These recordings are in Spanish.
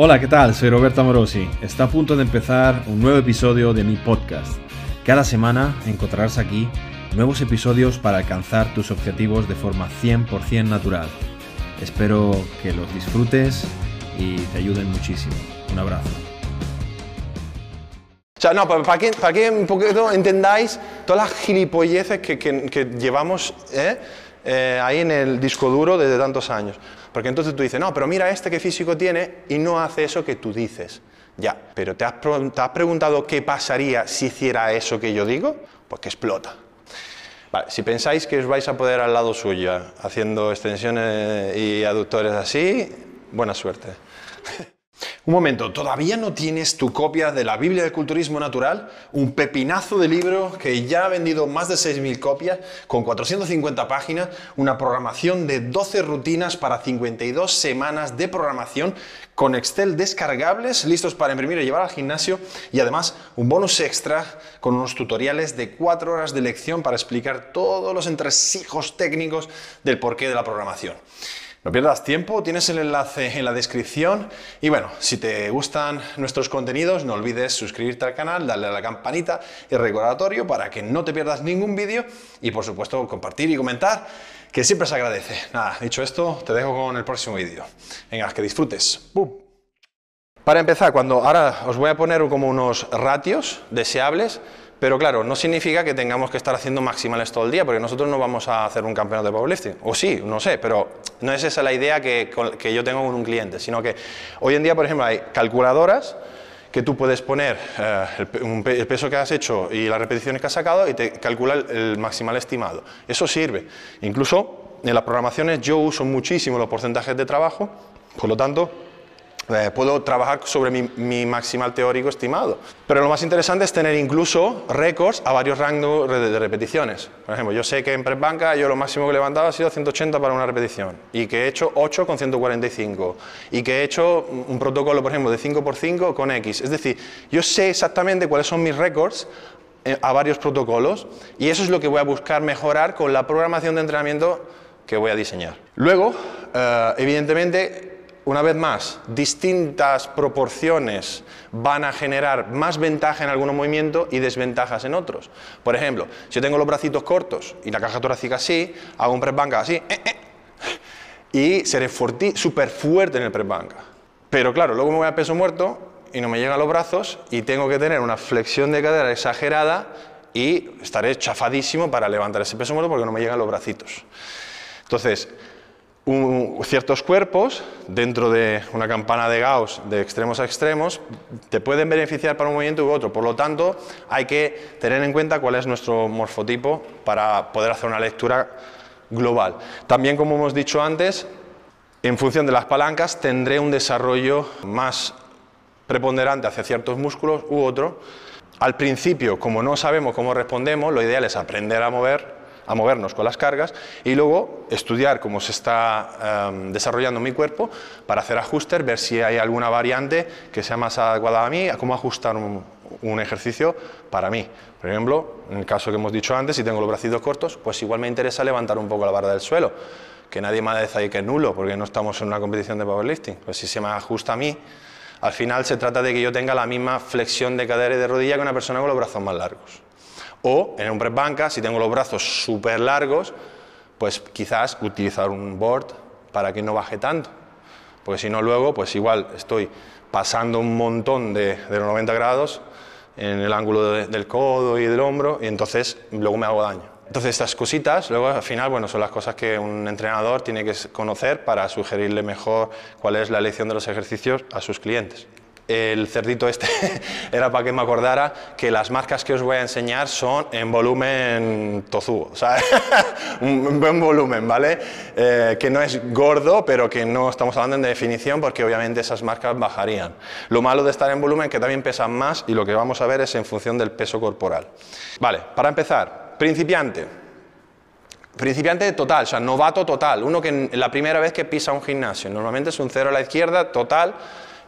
Hola, ¿qué tal? Soy Roberto Morosi. Está a punto de empezar un nuevo episodio de mi podcast. Cada semana encontrarás aquí nuevos episodios para alcanzar tus objetivos de forma 100% natural. Espero que los disfrutes y te ayuden muchísimo. Un abrazo. O sea, no, para que, para que un poquito entendáis todas las gilipolleces que, que- que llevamos ¿eh? Eh, ahí en el disco duro desde tantos años. Porque entonces tú dices, no, pero mira este que físico tiene y no hace eso que tú dices. Ya, pero ¿te has, preguntado qué pasaría si hiciera eso que yo digo? Pues que explota. Vale, si pensáis que os vais a poder al lado suyo haciendo extensiones y aductores así, buena suerte. Un momento, ¿todavía no tienes tu copia de la Biblia del Culturismo Natural? Un pepinazo de libro que ya ha vendido más de 6.000 copias, con 450 páginas, una programación de 12 rutinas para 52 semanas de programación, con Excel descargables, listos para imprimir y llevar al gimnasio, y además un bonus extra con unos tutoriales de 4 horas de lección para explicar todos los entresijos técnicos del porqué de la programación. No pierdas tiempo, tienes el enlace en la descripción y bueno, si te gustan nuestros contenidos no olvides suscribirte al canal, darle a la campanita y recordatorio para que no te pierdas ningún vídeo y por supuesto compartir y comentar que siempre se agradece. Nada, dicho esto, te dejo con el próximo vídeo. Venga, que disfrutes. Para empezar, cuando ahora os voy a poner como unos ratios deseables, pero claro, no significa que tengamos que estar haciendo maximales todo el día, porque nosotros no vamos a hacer un campeonato de powerlifting. O sí, no sé, pero no es esa la idea que, que yo tengo con un cliente, sino que hoy en día, por ejemplo, hay calculadoras que tú puedes poner eh, el peso que has hecho y las repeticiones que has sacado y te calcula el, el maximal estimado. Eso sirve. Incluso en las programaciones yo uso muchísimo los porcentajes de trabajo, por lo tanto, eh, puedo trabajar sobre mi, mi maximal teórico estimado. Pero lo más interesante es tener incluso récords a varios rangos de, de repeticiones. Por ejemplo, yo sé que en press banca yo lo máximo que he levantado ha sido 180 para una repetición y que he hecho 8 con 145 y que he hecho un protocolo, por ejemplo, de 5x5 con X. Es decir, yo sé exactamente cuáles son mis récords eh, a varios protocolos y eso es lo que voy a buscar mejorar con la programación de entrenamiento que voy a diseñar. Luego, eh, evidentemente, una vez más, distintas proporciones van a generar más ventaja en algunos movimientos y desventajas en otros. Por ejemplo, si yo tengo los bracitos cortos y la caja torácica así, hago un press banca así, eh, eh, y seré súper fuerte en el press banca. Pero claro, luego me voy a peso muerto y no me llegan los brazos y tengo que tener una flexión de cadera exagerada y estaré chafadísimo para levantar ese peso muerto porque no me llegan los bracitos. Entonces, ciertos cuerpos dentro de una campana de Gauss de extremos a extremos te pueden beneficiar para un movimiento u otro. Por lo tanto, hay que tener en cuenta cuál es nuestro morfotipo para poder hacer una lectura global. También, como hemos dicho antes, en función de las palancas tendré un desarrollo más preponderante hacia ciertos músculos u otro. Al principio, como no sabemos cómo respondemos, lo ideal es aprender a mover, a movernos con las cargas y luego estudiar cómo se está em, desarrollando mi cuerpo para hacer ajustes, ver si hay alguna variante que sea más adecuada a mí, a cómo ajustar un, ejercicio para mí. Por ejemplo, en el caso que hemos dicho antes, si tengo los bracitos cortos, pues igual me interesa levantar un poco la barra del suelo, que nadie me decir ahí que es nulo, porque no estamos en una competición de powerlifting. Pues si se me ajusta a mí, al final se trata de que yo tenga la misma flexión de cadera y de rodilla que una persona con los brazos más largos. O en un press banca, si tengo los brazos súper largos, pues quizás utilizar un board para que no baje tanto. Porque si no, luego, pues igual estoy pasando un montón de, de los 90 grados en el ángulo de- del codo y del hombro, y entonces luego me hago daño. Entonces, estas cositas, luego al final, bueno, son las cosas que un entrenador tiene que conocer para sugerirle mejor cuál es la elección de los ejercicios a sus clientes. El cerdito este era para que me acordara que las marcas que os voy a enseñar son en volumen tozudo, sea, un buen volumen, ¿vale? Eh, que no es gordo, pero que no estamos hablando en definición porque obviamente esas marcas bajarían. Lo malo de estar en volumen que también pesan más y lo que vamos a ver es en función del peso corporal. Vale, para empezar, principiante. Principiante total, o sea, novato total, uno que la primera vez que pisa un gimnasio, normalmente es un cero a la izquierda total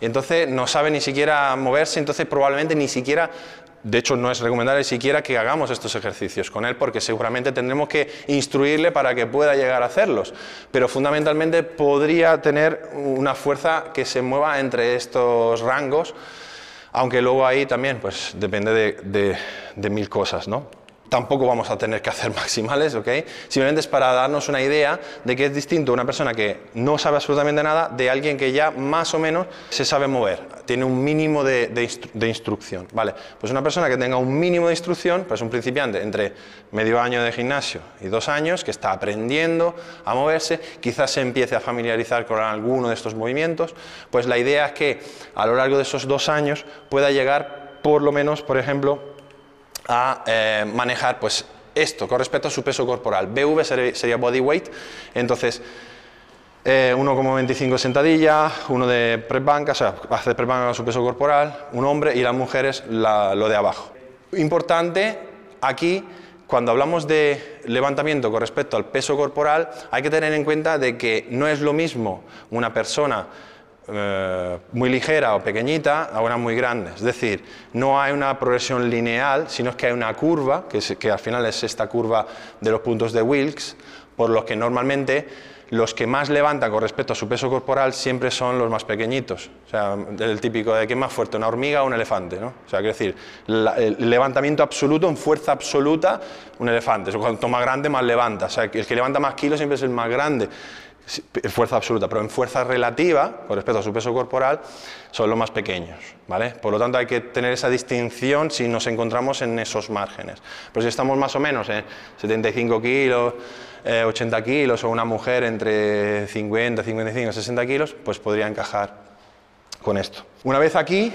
y entonces no sabe ni siquiera moverse, entonces probablemente ni siquiera de hecho, no es recomendable siquiera que hagamos estos ejercicios con él porque seguramente tendremos que instruirle para que pueda llegar a hacerlos. Pero fundamentalmente podría tener una fuerza que se mueva entre estos rangos, aunque luego ahí también pues, depende de, de mil cosas, ¿no? Tampoco vamos a tener que hacer maximales, ¿ok? Simplemente es para darnos una idea de que es distinto una persona que no sabe absolutamente nada de alguien que ya más o menos se sabe mover, tiene un mínimo de, de, instrucción, ¿vale? Pues una persona que tenga un mínimo de instrucción, pues un principiante entre medio año de gimnasio y dos años, que está aprendiendo a moverse, quizás se empiece a familiarizar con alguno de estos movimientos, pues la idea es que a lo largo de esos dos años pueda llegar por lo menos, por ejemplo, a eh, manejar pues, esto con respecto a su peso corporal. BV sería, body weight, entonces eh, 1,25 sentadilla, uno de press o sea, hace press su peso corporal, un hombre y las mujeres lo de abajo. Importante aquí, cuando hablamos de levantamiento con respecto al peso corporal, hay que tener en cuenta de que no es lo mismo una persona eh, muy ligera o pequeñita a una muy grande. Es decir, no hay una progresión lineal, sino que hay una curva, que, al final es esta curva de los puntos de Wilks, por los que normalmente los que más levantan con respecto a su peso corporal siempre son los más pequeñitos. O sea, el típico de que es más fuerte, una hormiga o un elefante. ¿no? O sea, quiero decir, el levantamiento absoluto, en fuerza absoluta, un elefante. cuanto más grande, más levanta. O sea, el que levanta más kilos siempre es el más grande fuerza absoluta, pero en fuerza relativa, con respecto a su peso corporal, son los más pequeños, ¿vale? Por lo tanto, hay que tener esa distinción si nos encontramos en esos márgenes. Pero si estamos más o menos en 75 kilos, 80 eh, kilos, o una mujer entre 50, 55, 60 kilos, pues podría encajar con esto. Una vez aquí,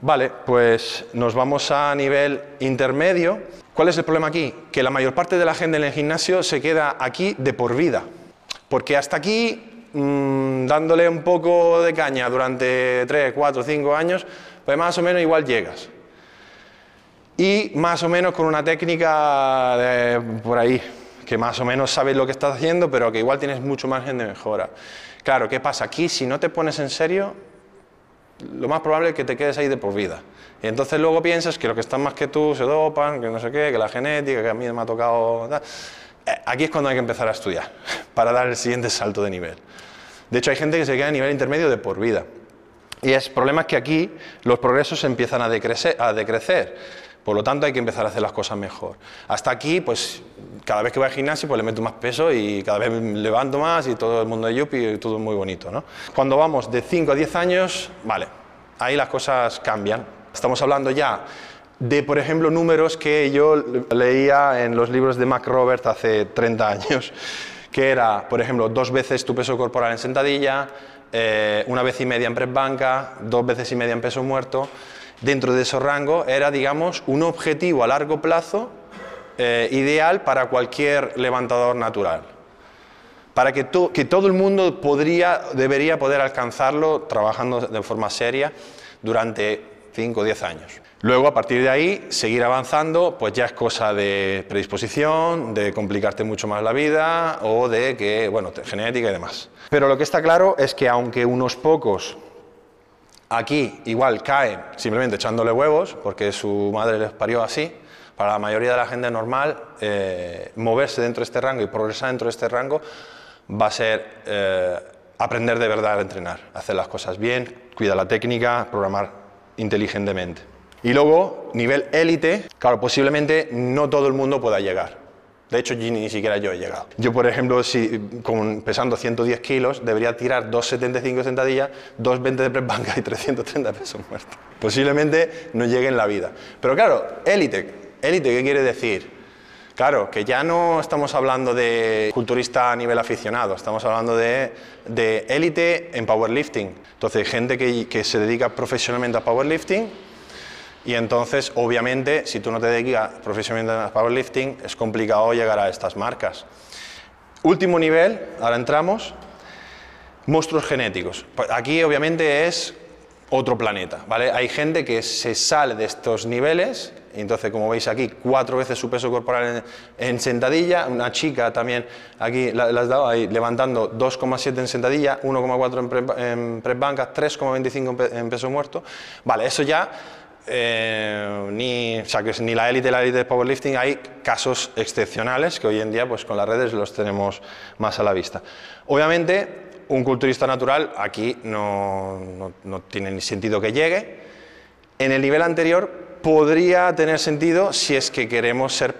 vale, pues nos vamos a nivel intermedio. ¿Cuál es el problema aquí? Que la mayor parte de la gente en el gimnasio se queda aquí de por vida. Porque hasta aquí, mm, dándole un poco de caña durante 3, 4, 5 años, pues más o menos igual llegas. Y más o menos con una técnica por ahí, que más o menos sabes lo que estás haciendo, pero que igual tienes mucho margen de mejora. Claro, ¿qué pasa? Aquí, si no te pones en serio, lo más probable es que te quedes ahí de por vida. Y entonces luego piensas que los que están más que tú se dopan, que no sé qué, que la genética, que a mí me ha tocado... aquí es cuando hay que empezar a estudiar, para dar el siguiente salto de nivel. De hecho, hay gente que se queda a nivel intermedio de por vida. Y el problema es que aquí los progresos empiezan a decrecer, a decrecer. Por lo tanto, hay que empezar a hacer las cosas mejor. Hasta aquí, pues, cada vez que voy al gimnasio, pues le meto más peso y cada vez levanto más y todo el mundo de yuppie y todo muy bonito, ¿no? Cuando vamos de 5 a 10 años, vale, ahí las cosas cambian. Estamos hablando ya de, por ejemplo, números que yo leía en los libros de Mac Robert hace 30 años, que era, por ejemplo, dos veces tu peso corporal en sentadilla, eh, una vez y media en press banca, dos veces y media en peso muerto. Dentro de ese rango era, digamos, un objetivo a largo plazo eh, ideal para cualquier levantador natural. Para que, que todo el mundo podría, debería poder alcanzarlo trabajando de forma seria durante 5 o 10 años. Luego, a partir de ahí, seguir avanzando, pues ya es cosa de predisposición, de complicarte mucho más la vida o de que, bueno, genética y demás. Pero lo que está claro es que aunque unos pocos aquí igual caen simplemente echándole huevos, porque su madre les parió así, para la mayoría de la gente normal, eh, moverse dentro de este rango y progresar dentro de este rango va a ser eh, aprender de verdad a entrenar, hacer las cosas bien, cuidar la técnica, programar inteligentemente. Y luego, nivel élite, claro, posiblemente no todo el mundo pueda llegar. De hecho, ni siquiera yo he llegado. Yo, por ejemplo, si pesando 110 kilos, debería tirar 2,75 sentadillas, 2,20 de press banca y 330 pesos muertos. Posiblemente no llegue en la vida. Pero claro, élite. Élite, ¿qué quiere decir? Claro, que ya no estamos hablando de culturista a nivel aficionado, estamos hablando de élite en powerlifting. Entonces, gente que, que se dedica profesionalmente a powerlifting y entonces, obviamente, si tú no te dedicas profesionalmente a powerlifting, es complicado llegar a estas marcas. Último nivel, ahora entramos, monstruos genéticos. Pues aquí, obviamente, es otro planeta, ¿vale? Hay gente que se sale de estos niveles, entonces, como veis aquí, cuatro veces su peso corporal en, sentadilla, una chica también, aquí la, has dado ahí, levantando 2,7 en sentadilla, 1,4 en, pre, en press banca, 3,25 en peso muerto, vale, eso ya eh, ni, ni la élite la élite de powerlifting hay casos excepcionales que hoy en día pues con las redes los tenemos más a la vista. Obviamente un culturista natural aquí no, no, no tiene ni sentido que llegue. En el nivel anterior podría tener sentido si es que queremos ser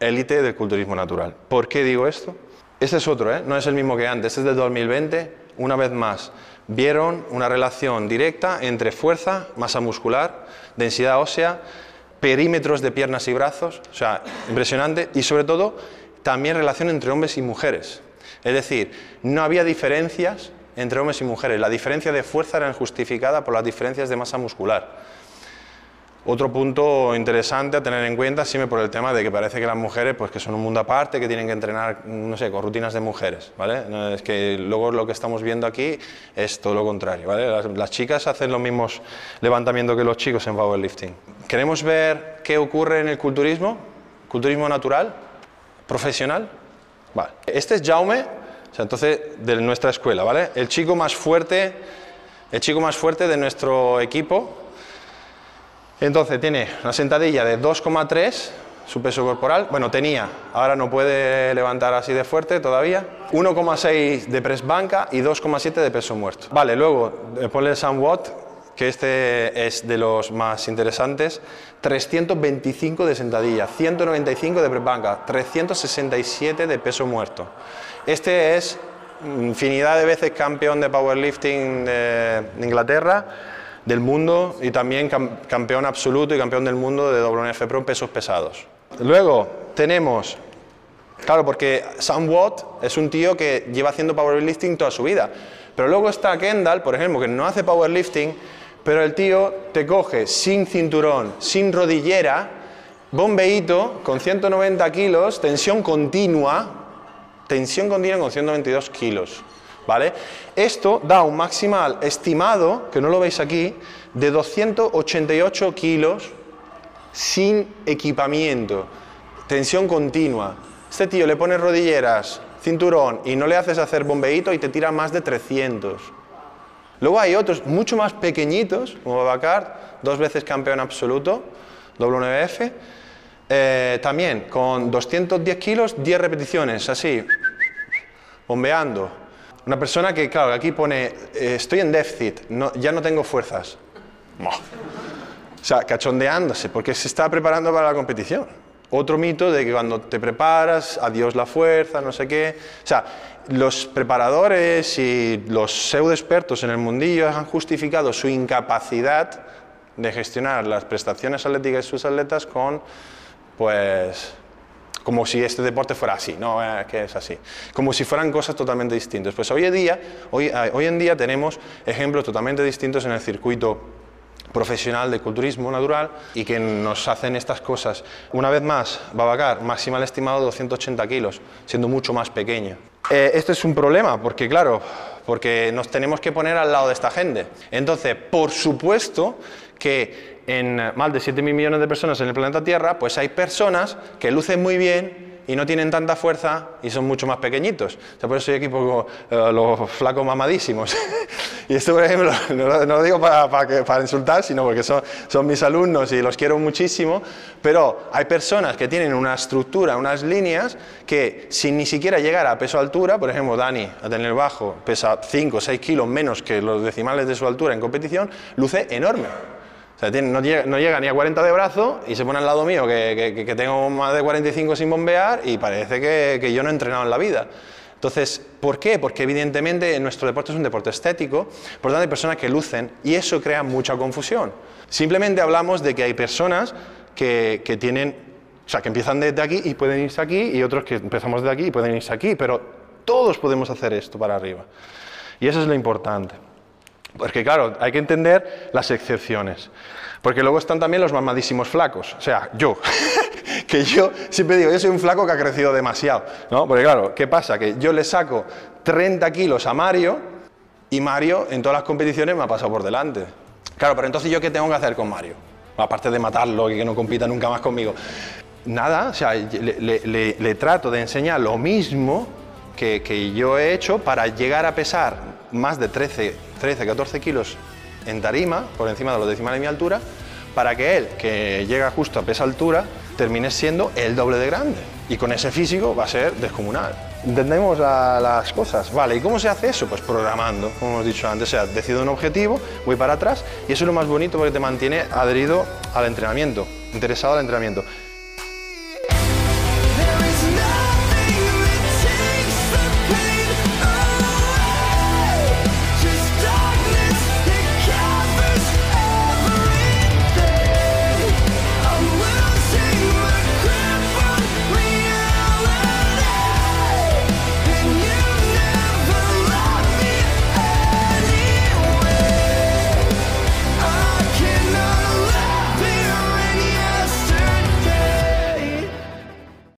élite del culturismo natural. ¿Por qué digo esto? Este es otro, ¿eh? no es el mismo que antes, este es de 2020, una vez más. Vieron una relación directa entre fuerza, masa muscular, densidad ósea, perímetros de piernas y brazos, o sea, impresionante, y sobre todo también relación entre hombres y mujeres. Es decir, no había diferencias entre hombres y mujeres, la diferencia de fuerza era justificada por las diferencias de masa muscular. Otro punto interesante a tener en cuenta, siempre por el tema de que parece que las mujeres, pues que son un mundo aparte, que tienen que entrenar, no sé, con rutinas de mujeres, ¿vale? es que luego lo que estamos viendo aquí es todo lo contrario, ¿vale? Las, las chicas hacen los mismos levantamientos que los chicos en powerlifting. ¿Queremos ver qué ocurre en el culturismo? ¿Culturismo natural? ¿Profesional? Vale. Este es Jaume, o sea, entonces, de nuestra escuela, ¿vale? El chico más fuerte, el chico más fuerte de nuestro equipo, entonces tiene una sentadilla de 2,3 su peso corporal, bueno tenía, ahora no puede levantar así de fuerte todavía, 1,6 de press banca y 2,7 de peso muerto. Vale, luego ponle el Sam Watt, que este es de los más interesantes, 325 de sentadilla, 195 de press banca, 367 de peso muerto. Este es infinidad de veces campeón de powerlifting de Inglaterra, del mundo y también campeón absoluto y campeón del mundo de WNF Pro en pesos pesados. Luego tenemos, claro, porque Sam Watt es un tío que lleva haciendo powerlifting toda su vida, pero luego está Kendall, por ejemplo, que no hace powerlifting, pero el tío te coge sin cinturón, sin rodillera, bombeíto, con 190 kilos, tensión continua, tensión continua con 192 kilos. ¿Vale? Esto da un maximal estimado, que no lo veis aquí, de 288 kilos sin equipamiento, tensión continua. Este tío le pone rodilleras, cinturón y no le haces hacer bombeíto y te tira más de 300. Luego hay otros mucho más pequeñitos, como Babacar, dos veces campeón absoluto, WNBF, eh, también con 210 kilos, 10 repeticiones, así, bombeando. Una persona que, claro, aquí pone, eh, estoy en déficit, ya no tengo fuerzas. O sea, cachondeándose, porque se está preparando para la competición. Otro mito de que cuando te preparas, adiós la fuerza, no sé qué. O sea, los preparadores y los pseudo expertos en el mundillo han justificado su incapacidad de gestionar las prestaciones atléticas de sus atletas con, pues, como si este deporte fuera así, no, eh, que es así, como si fueran cosas totalmente distintas. Pues hoy en día, eh, hoy en día tenemos ejemplos totalmente distintos en el circuito profesional de culturismo natural y que nos hacen estas cosas. Una vez más, Babacar, maximal estimado de 280 kilos, siendo mucho más pequeño. Eh, esto es un problema, porque claro, porque nos tenemos que poner al lado de esta gente. Entonces, por supuesto que en más de 7.000 millones de personas en el planeta Tierra, pues hay personas que lucen muy bien y no tienen tanta fuerza y son mucho más pequeñitos. por eso soy aquí eh, los flacos mamadísimos. y esto, por ejemplo, no, lo digo para, para, insultar, sino porque son, son, mis alumnos y los quiero muchísimo, pero hay personas que tienen una estructura, unas líneas, que sin ni siquiera llegar a peso altura, por ejemplo, Dani, a tener bajo, pesa 5 o 6 kilos menos que los decimales de su altura en competición, luce enorme. O sea, no, llega, ni a 40 de brazo y se pone al lado mío que, tengo más de 45 sin bombear y parece que, yo no he entrenado en la vida. Entonces, ¿por qué? Porque evidentemente nuestro deporte es un deporte estético, por lo tanto hay personas que lucen y eso crea mucha confusión. Simplemente hablamos de que hay personas que, tienen, o sea, que empiezan desde aquí y pueden irse aquí y otros que empezamos desde aquí y pueden irse aquí, pero todos podemos hacer esto para arriba. Y eso es lo importante. Porque claro, hay que entender las excepciones. Porque luego están también los mamadísimos flacos. O sea, yo. que yo siempre digo, yo soy un flaco que ha crecido demasiado. ¿no? Porque claro, ¿qué pasa? Que yo le saco 30 kilos a Mario y Mario en todas las competiciones me ha pasado por delante. Claro, pero entonces yo qué tengo que hacer con Mario? Aparte de matarlo y que no compita nunca más conmigo. Nada, o sea, le, trato de enseñar lo mismo que, que yo he hecho para llegar a pesar más de 13, 13 14 kilos en tarima, por encima de los decimales de mi altura, para que él, que llega justo a esa altura, termine siendo el doble de grande. Y con ese físico va a ser descomunal. ¿Entendemos las cosas? Vale, ¿y cómo se hace eso? Pues programando, como hemos dicho antes. O sea, decido un objetivo, voy para atrás y eso es lo más bonito porque te mantiene adherido al entrenamiento, interesado al entrenamiento.